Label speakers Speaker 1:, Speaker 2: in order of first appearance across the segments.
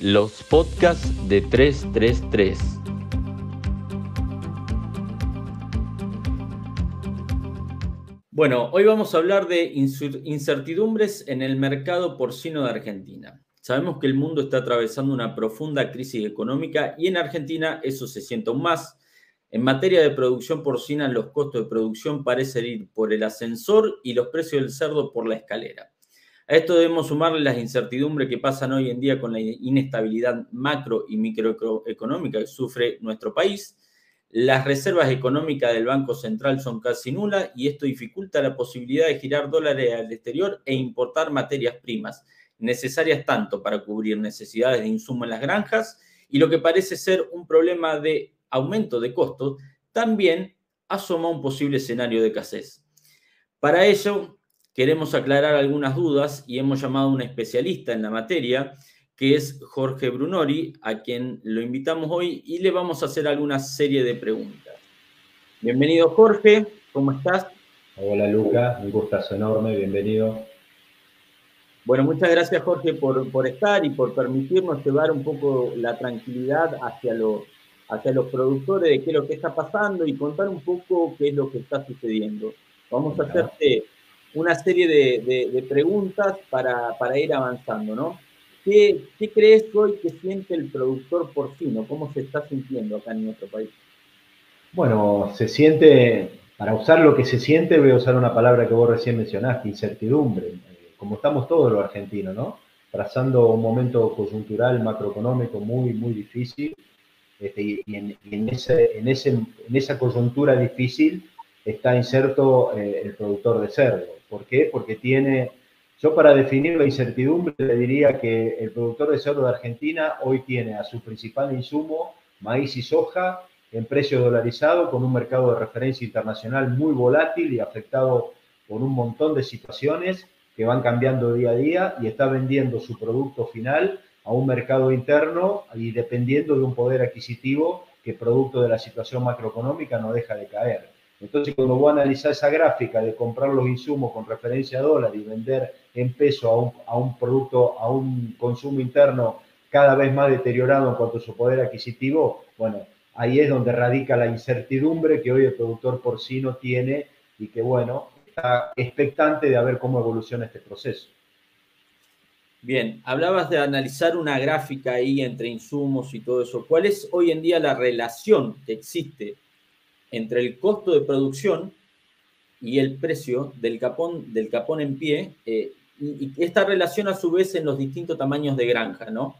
Speaker 1: Los podcasts de 333. Bueno, hoy vamos a hablar de incertidumbres en el mercado porcino de Argentina. Sabemos que el mundo está atravesando una profunda crisis económica y en Argentina eso se siente aún más en materia de producción porcina, los costos de producción parecen ir por el ascensor y los precios del cerdo por la escalera. A esto debemos sumarle las incertidumbres que pasan hoy en día con la inestabilidad macro y microeconómica que sufre nuestro país. Las reservas económicas del Banco Central son casi nulas y esto dificulta la posibilidad de girar dólares al exterior e importar materias primas necesarias tanto para cubrir necesidades de insumo en las granjas y lo que parece ser un problema de aumento de costos, también asoma un posible escenario de escasez. Para ello, queremos aclarar algunas dudas y hemos llamado a un especialista en la materia, que es Jorge Brunori, a quien lo invitamos hoy y le vamos a hacer alguna serie de preguntas. Bienvenido Jorge, ¿cómo estás?
Speaker 2: Hola Luca, un gustazo enorme, bienvenido.
Speaker 1: Bueno, muchas gracias Jorge por, por estar y por permitirnos llevar un poco la tranquilidad hacia los hacia los productores de qué es lo que está pasando y contar un poco qué es lo que está sucediendo. Vamos a hacerte una serie de, preguntas para, ir avanzando, ¿no? ¿Qué, ¿Qué, crees hoy que siente el productor porcino? ¿Cómo se está sintiendo acá en nuestro país?
Speaker 2: Bueno, se siente, para usar lo que se siente, voy a usar una palabra que vos recién mencionaste, incertidumbre. Como estamos todos los argentinos, ¿no? Trazando un momento coyuntural macroeconómico muy, muy difícil este, y, en, esa coyuntura difícil está inserto eh, el productor de cerdo. ¿Por qué? Porque tiene, yo para definir la incertidumbre le diría que el productor de cerdo de Argentina hoy tiene a su principal insumo, maíz y soja, en precio dolarizado, con un mercado de referencia internacional muy volátil y afectado por un montón de situaciones que van cambiando día a día y está vendiendo su producto final a un mercado interno y dependiendo de un poder adquisitivo que producto de la situación macroeconómica no deja de caer. Entonces, cuando vos analizás esa gráfica de comprar los insumos con referencia a dólar y vender en peso a un, a producto, a un consumo interno cada vez más deteriorado en cuanto a su poder adquisitivo, bueno, ahí es donde radica la incertidumbre que hoy el productor porcino tiene y que, bueno, está expectante de ver cómo evoluciona este proceso.
Speaker 1: Bien, hablabas de analizar una gráfica ahí entre insumos y todo eso. ¿Cuál es hoy en día la relación que existe entre el costo de producción y el precio del capón, del capón en pie? Eh, y, esta relación a su vez en los distintos tamaños de granja, ¿no?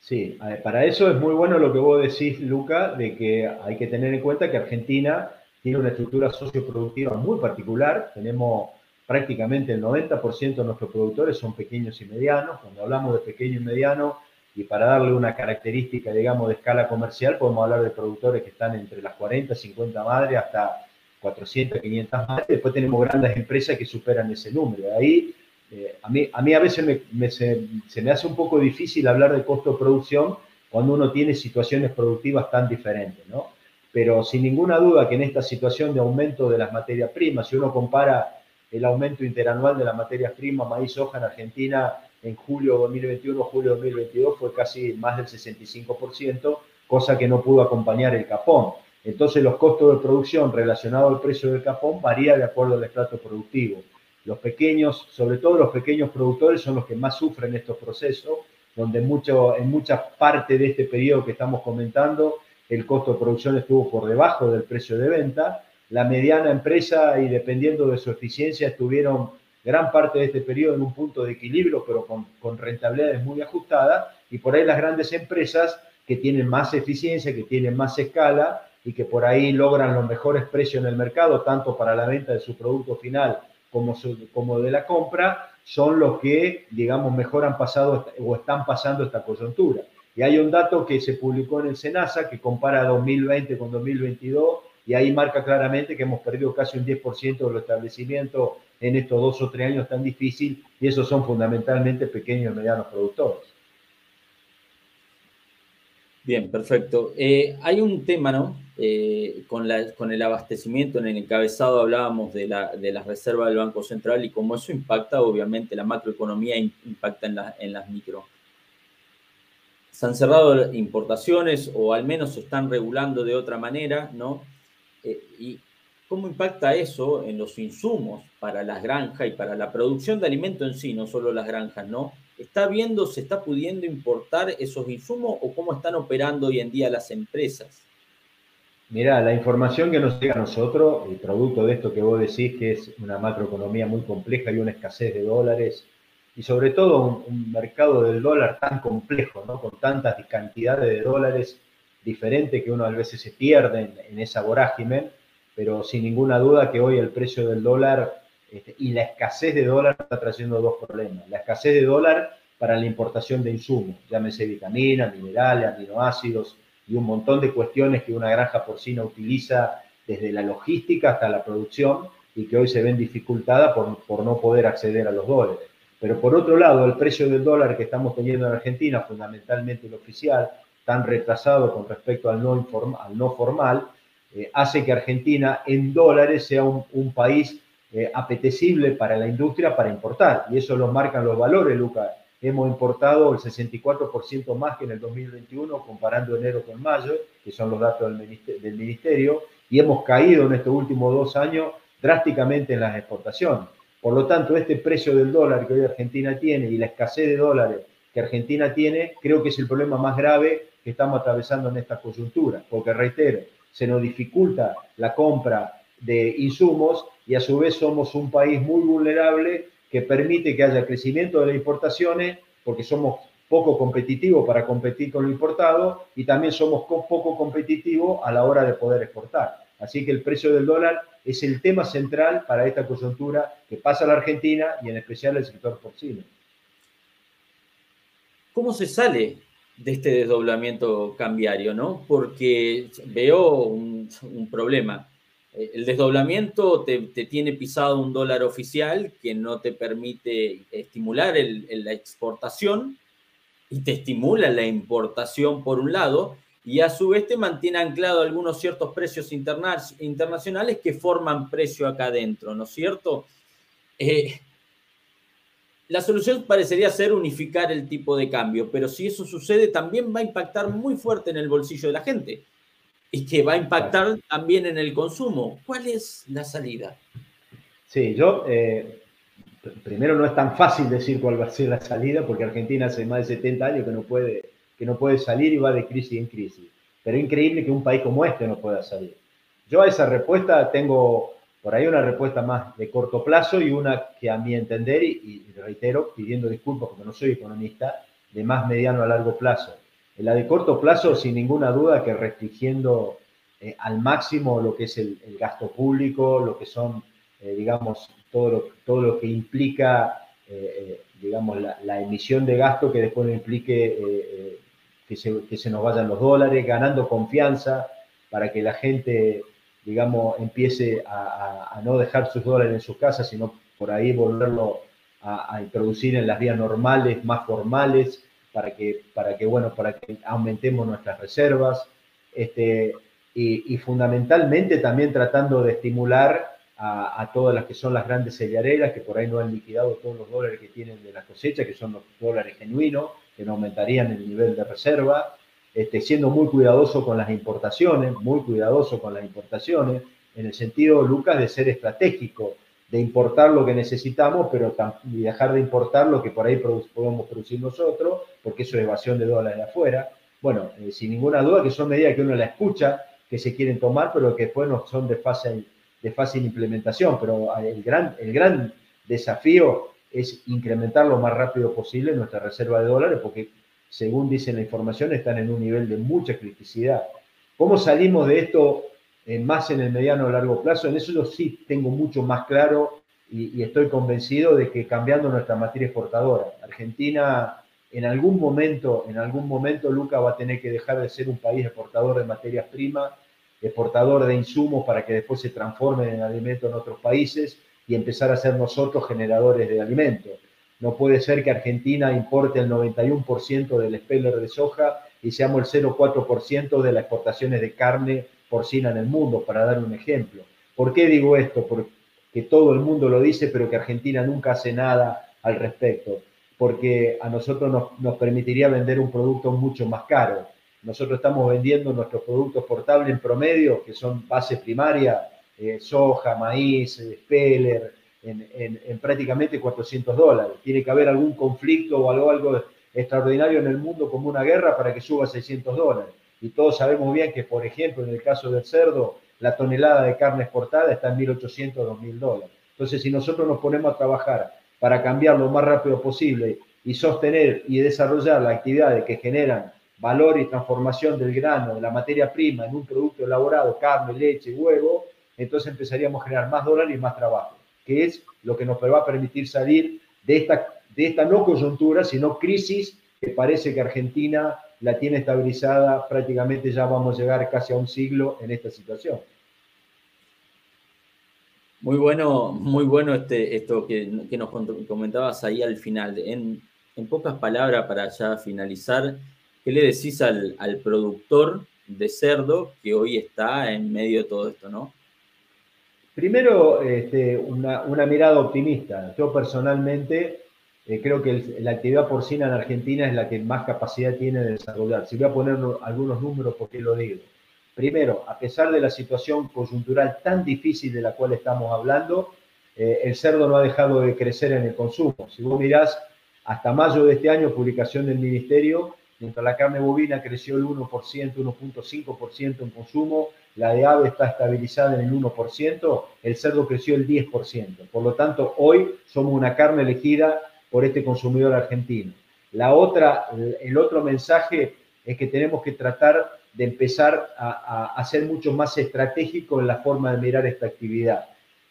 Speaker 2: Sí, para eso es muy bueno lo que vos decís, Luca, de que hay que tener en cuenta que Argentina tiene una estructura socioproductiva muy particular. Tenemos prácticamente el 90% de nuestros productores son pequeños y medianos. Cuando hablamos de pequeño y mediano, y para darle una característica, digamos, de escala comercial, podemos hablar de productores que están entre las 40, 50 madres hasta 400, 500 madres. Después tenemos grandes empresas que superan ese número. Ahí, eh, a, mí, a mí a veces se, se me hace un poco difícil hablar de costo de producción cuando uno tiene situaciones productivas tan diferentes, ¿no? Pero sin ninguna duda que en esta situación de aumento de las materias primas, si uno compara el aumento interanual de las materias primas, maíz, soja en Argentina en julio 2021, julio 2022 fue casi más del 65%, cosa que no pudo acompañar el capón. Entonces los costos de producción relacionados al precio del capón varían de acuerdo al estrato productivo. Los pequeños, sobre todo los pequeños productores, son los que más sufren estos procesos, donde mucho, en mucha parte de este periodo que estamos comentando, el costo de producción estuvo por debajo del precio de venta la mediana empresa y dependiendo de su eficiencia estuvieron gran parte de este periodo en un punto de equilibrio, pero con, rentabilidades muy ajustadas, y por ahí las grandes empresas que tienen más eficiencia, que tienen más escala y que por ahí logran los mejores precios en el mercado, tanto para la venta de su producto final como, de la compra, son los que, digamos, mejor han pasado o están pasando esta coyuntura. Y hay un dato que se publicó en el SENASA que compara 2020 con 2022 y ahí marca claramente que hemos perdido casi un 10% de los establecimientos en estos dos o tres años tan difíciles y esos son fundamentalmente pequeños y medianos productores.
Speaker 1: Bien, perfecto. Eh, hay un tema, ¿no? Eh, con, el abastecimiento, en el encabezado hablábamos de, la, las reservas del Banco Central y cómo eso impacta, obviamente, la macroeconomía impacta en, en las micro. se han cerrado importaciones o al menos se están regulando de otra manera, ¿no? Eh, ¿Y cómo impacta eso en los insumos para las granjas y para la producción de alimento en sí, no solo las granjas, ¿no? ¿Está viendo, se está pudiendo importar esos insumos o cómo están operando hoy en día las empresas?
Speaker 2: Mira, la información que nos llega a nosotros, el producto de esto que vos decís, que es una macroeconomía muy compleja y una escasez de dólares, y sobre todo un, mercado del dólar tan complejo, ¿no? con tantas cantidades de dólares diferentes que uno a veces se pierde en, esa vorágine, pero sin ninguna duda que hoy el precio del dólar este, y la escasez de dólar está trayendo dos problemas. La escasez de dólar para la importación de insumos, llámese vitaminas, minerales, aminoácidos y un montón de cuestiones que una granja porcina utiliza desde la logística hasta la producción y que hoy se ven dificultadas por, por no poder acceder a los dólares. Pero por otro lado, el precio del dólar que estamos teniendo en Argentina, fundamentalmente el oficial, tan retrasado con respecto al no, al no formal, eh, hace que Argentina en dólares sea un, país eh, apetecible para la industria para importar. Y eso lo marcan los valores, Lucas. Hemos importado el 64% más que en el 2021, comparando enero con mayo, que son los datos del del ministerio, y hemos caído en estos últimos dos años drásticamente en las exportaciones. Por lo tanto, este precio del dólar que hoy Argentina tiene y la escasez de dólares que Argentina tiene, creo que es el problema más grave que estamos atravesando en esta coyuntura, porque reitero, se nos dificulta la compra de insumos y a su vez somos un país muy vulnerable que permite que haya crecimiento de las importaciones porque somos poco competitivos para competir con lo importado y también somos poco competitivos a la hora de poder exportar. Así que el precio del dólar es el tema central para esta coyuntura que pasa a la Argentina y en especial el sector porcino.
Speaker 1: ¿Cómo se sale de este desdoblamiento cambiario? ¿no? Porque veo un, problema. Eh, el desdoblamiento te, tiene pisado un dólar oficial que no te permite estimular la exportación y te estimula la importación por un lado, y a su vez te mantiene anclado algunos ciertos precios internacionales que forman precio acá adentro, ¿no es cierto? Eh, la solución parecería ser unificar el tipo de cambio, pero si eso sucede también va a impactar muy fuerte en el bolsillo de la gente y que va a impactar también en el consumo. ¿Cuál es la salida?
Speaker 2: Sí, yo eh, primero no es tan fácil decir cuál va a ser la salida porque Argentina hace más de 70 años que no puede que no puede salir y va de crisis en crisis. Pero es increíble que un país como este no pueda salir. Yo a esa respuesta tengo por ahí una respuesta más de corto plazo y una que a mi entender, y, reitero, pidiendo disculpas porque no soy economista, de más mediano a largo plazo. En la de corto plazo, sin ninguna duda, que restringiendo eh, al máximo lo que es el, gasto público, lo que son, eh, digamos, todo lo, todo lo que implica, eh, digamos, la, la, emisión de gasto que después implique que se, nos vayan los dólares, ganando confianza para que la gente, digamos, empiece a, no dejar sus dólares en sus casas, sino por ahí volverlo a, introducir en las vías normales, más formales, para que, para que, bueno, para que aumentemos nuestras reservas. Este, y, fundamentalmente también tratando de estimular a, todas las que son las grandes sellareras, que por ahí no han liquidado todos los dólares que tienen de la cosecha, que son los dólares genuinos, que no aumentarían el nivel de reserva, este, siendo muy cuidadoso con las importaciones, muy cuidadoso con las importaciones, en el sentido, Lucas, de ser estratégico, de importar lo que necesitamos, pero dejar de importar lo que por ahí podemos producir nosotros, porque eso es evasión de dólares de afuera. Bueno, eh, sin ninguna duda que son medidas que uno la escucha, que se quieren tomar, pero que después no son de fácil, de fácil implementación. Pero el gran, el gran desafío es incrementar lo más rápido posible nuestra reserva de dólares, porque según dice la información, están en un nivel de mucha criticidad. ¿Cómo salimos de esto eh, más en el mediano o largo plazo? En eso sí tengo mucho más claro y, estoy convencido de que cambiando nuestra materia exportadora, Argentina en algún momento, en algún momento, Luca va a tener que dejar de ser un país exportador de materias primas, exportador de insumos para que después se transformen en alimentos en otros países y empezar a ser nosotros generadores de alimentos. No puede ser que Argentina importe el 91% del speller de soja y seamos el 0,4% de las exportaciones de carne porcina en el mundo, para dar un ejemplo. ¿Por qué digo esto? Porque todo el mundo lo dice, pero que Argentina nunca hace nada al respecto. porque a nosotros nos, permitiría vender un producto mucho más caro. Nosotros estamos vendiendo nuestros productos portables en promedio, que son base primaria, eh, soja, maíz, eh, speller, en, prácticamente 400 dólares. Tiene que haber algún conflicto o algo, algo extraordinario en el mundo como una guerra para que suba a 600 dólares. Y todos sabemos bien que, por ejemplo, en el caso del cerdo, la tonelada de carne exportada está en 1.800 o 2.000 dólares. Entonces, si nosotros nos ponemos a trabajar para cambiar lo más rápido posible y sostener y desarrollar las actividades que generan valor y transformación del grano, de la materia prima en un producto elaborado, carne, leche, huevo, entonces empezaríamos a generar más dólares y más trabajo, que es lo que nos va a permitir salir de esta, de esta no coyuntura, sino crisis que parece que Argentina la tiene estabilizada, prácticamente ya vamos a llegar casi a un siglo en esta situación.
Speaker 1: Muy bueno, muy bueno este, esto que, nos comentabas ahí al final. En, pocas palabras, para ya finalizar, ¿qué le decís al, productor de cerdo que hoy está en medio de todo esto, no?
Speaker 2: Primero, este, una, mirada optimista. Yo personalmente eh, creo que la actividad porcina en Argentina es la que más capacidad tiene de desarrollar. Si voy a poner algunos números, ¿por qué lo digo? Primero, a pesar de la situación coyuntural tan difícil de la cual estamos hablando, eh, el cerdo no ha dejado de crecer en el consumo. Si vos mirás, hasta mayo de este año, publicación del Ministerio, mientras la carne bovina creció el 1%, 1.5% en consumo, la de ave está estabilizada en el 1%, el cerdo creció el 10%. Por lo tanto, hoy somos una carne elegida por este consumidor argentino. La otra, el otro mensaje es que tenemos que tratar de empezar a, ser mucho más estratégico en la forma de mirar esta actividad.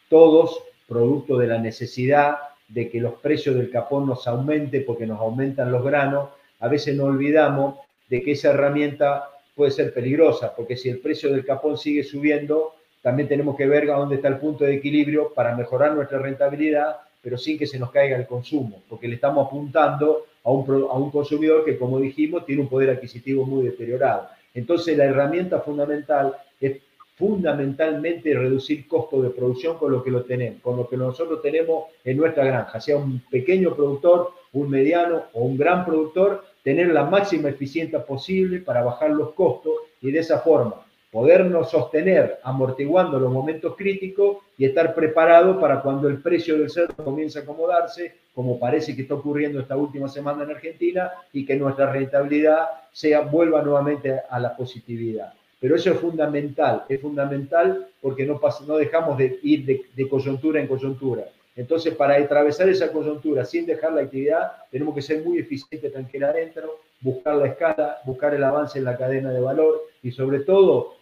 Speaker 2: Todos, producto de la necesidad de que los precios del capón nos aumente porque nos aumentan los granos, a veces no olvidamos de que esa herramienta puede ser peligrosa, porque si el precio del capón sigue subiendo, también tenemos que ver a dónde está el punto de equilibrio para mejorar nuestra rentabilidad, pero sin que se nos caiga el consumo, porque le estamos apuntando a un, a un consumidor que, como dijimos, tiene un poder adquisitivo muy deteriorado. Entonces la herramienta fundamental es fundamentalmente reducir costo de producción con lo que lo tenemos, con lo que nosotros tenemos en nuestra granja, sea un pequeño productor, un mediano o un gran productor, tener la máxima eficiencia posible para bajar los costos y de esa forma podernos sostener amortiguando los momentos críticos y estar preparado para cuando el precio del cerdo comience a acomodarse, como parece que está ocurriendo esta última semana en Argentina, y que nuestra rentabilidad sea, vuelva nuevamente a la positividad. Pero eso es fundamental, es fundamental porque no, no dejamos de ir de, de coyuntura en coyuntura. Entonces, para atravesar esa coyuntura sin dejar la actividad, tenemos que ser muy eficientes tranquila adentro, buscar la escala, buscar el avance en la cadena de valor y sobre todo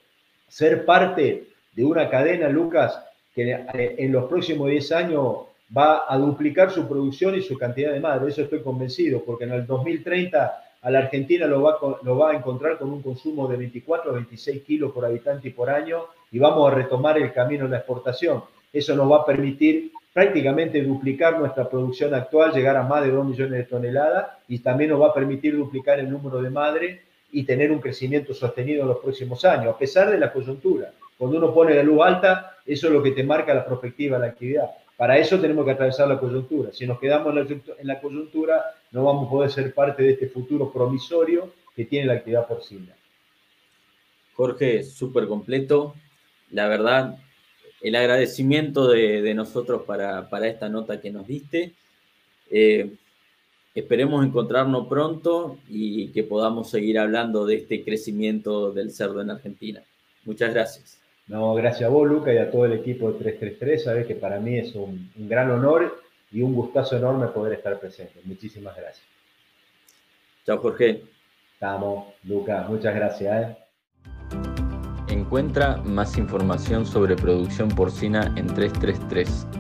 Speaker 2: ser parte de una cadena, Lucas, que eh, en los próximos 10 años va a duplicar su producción y su cantidad de madre. Eso estoy convencido, porque en el 2030 a la Argentina lo va, lo va a encontrar con un consumo de 24 a 26 kilos por habitante y por año y vamos a retomar el camino de la exportación. Eso nos va a permitir prácticamente duplicar nuestra producción actual, llegar a más de 2 millones de toneladas y también nos va a permitir duplicar el número de madres y tener un crecimiento sostenido en los próximos años, a pesar de la coyuntura. Cuando uno pone la luz alta, eso es lo que te marca la perspectiva de la actividad. Para eso tenemos que atravesar la coyuntura. Si nos quedamos en la coyuntura, no vamos a poder ser parte de este futuro promisorio que tiene la actividad porcina.
Speaker 1: Jorge, súper completo. La verdad, el agradecimiento de, nosotros para, para, esta nota que nos diste. Eh, Esperemos encontrarnos pronto y que podamos seguir hablando de este crecimiento del cerdo en Argentina. Muchas gracias.
Speaker 2: No, gracias a vos, Luca, y a todo el equipo de 333. Sabes que para mí es un, un gran honor y un gustazo enorme poder estar presente. Muchísimas gracias.
Speaker 1: Chao, Jorge.
Speaker 2: Estamos, Luca. Muchas gracias. ¿eh?
Speaker 1: Encuentra más información sobre producción porcina en 333